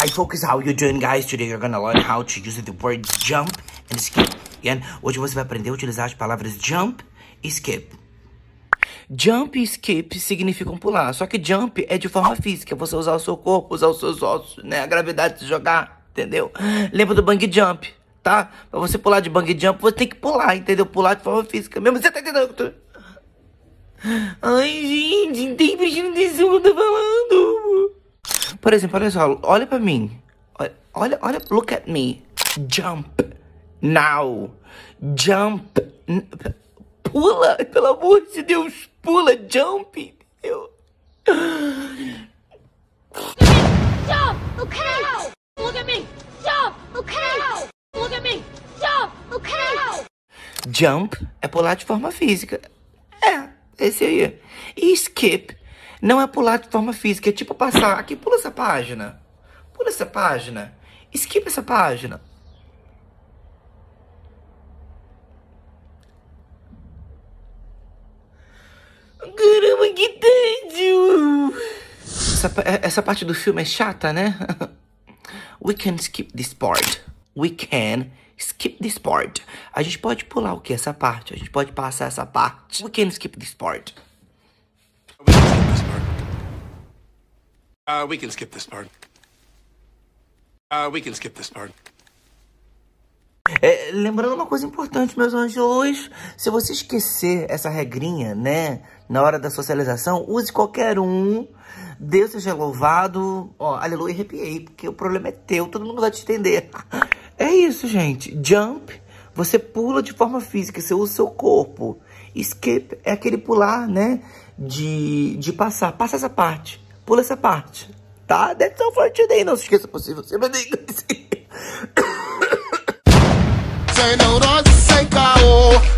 Hi folks, how you doing guys? Today you're gonna learn how to use the words jump and skip. Again, hoje você vai aprender a utilizar as palavras jump e skip. Jump e skip significam pular, só que jump é de forma física, você usar o seu corpo, usar os seus ossos, né? A gravidade de jogar, entendeu? Lembra do bang jump, tá? Pra você pular de bang jump, você tem que pular, entendeu? Pular de forma física, mesmo você tá entendendo? Ai, gente, não tem prestando atenção que eu tô. Por exemplo, olha só, olha pra mim. Olha, olha, look at me. Jump. Now. Jump. Pula, pelo amor de Deus, pula, jump. Eu... Jump, okay? Look at me. Jump, okay? Look at me. Jump, okay? Jump é pular de forma física. É, esse aí. E skip não é pular de forma física, é tipo passar. Aqui, pula essa página. Pula essa página. Skip essa página. Caramba, que tédio! Essa, essa parte do filme é chata, né? We can skip this part. We can skip this part. A gente pode pular o que? Essa parte. A gente pode passar essa parte. We can skip this part. Uh, we can skip this part. Uh, we can skip this part. É, lembrando uma coisa importante, meus anjos, se você esquecer essa regrinha, né, na hora da socialização, use qualquer um, Deus seja louvado, ó, aleluia, arrepiei, porque o problema é teu, todo mundo vai te entender. É isso, gente, jump, você pula de forma física, você usa o seu corpo, skip é aquele pular, né, de, de passar, passa essa parte, pula essa parte, tá? That's all for today, não se esqueça possível, sempre diga Sem neurose, sem caô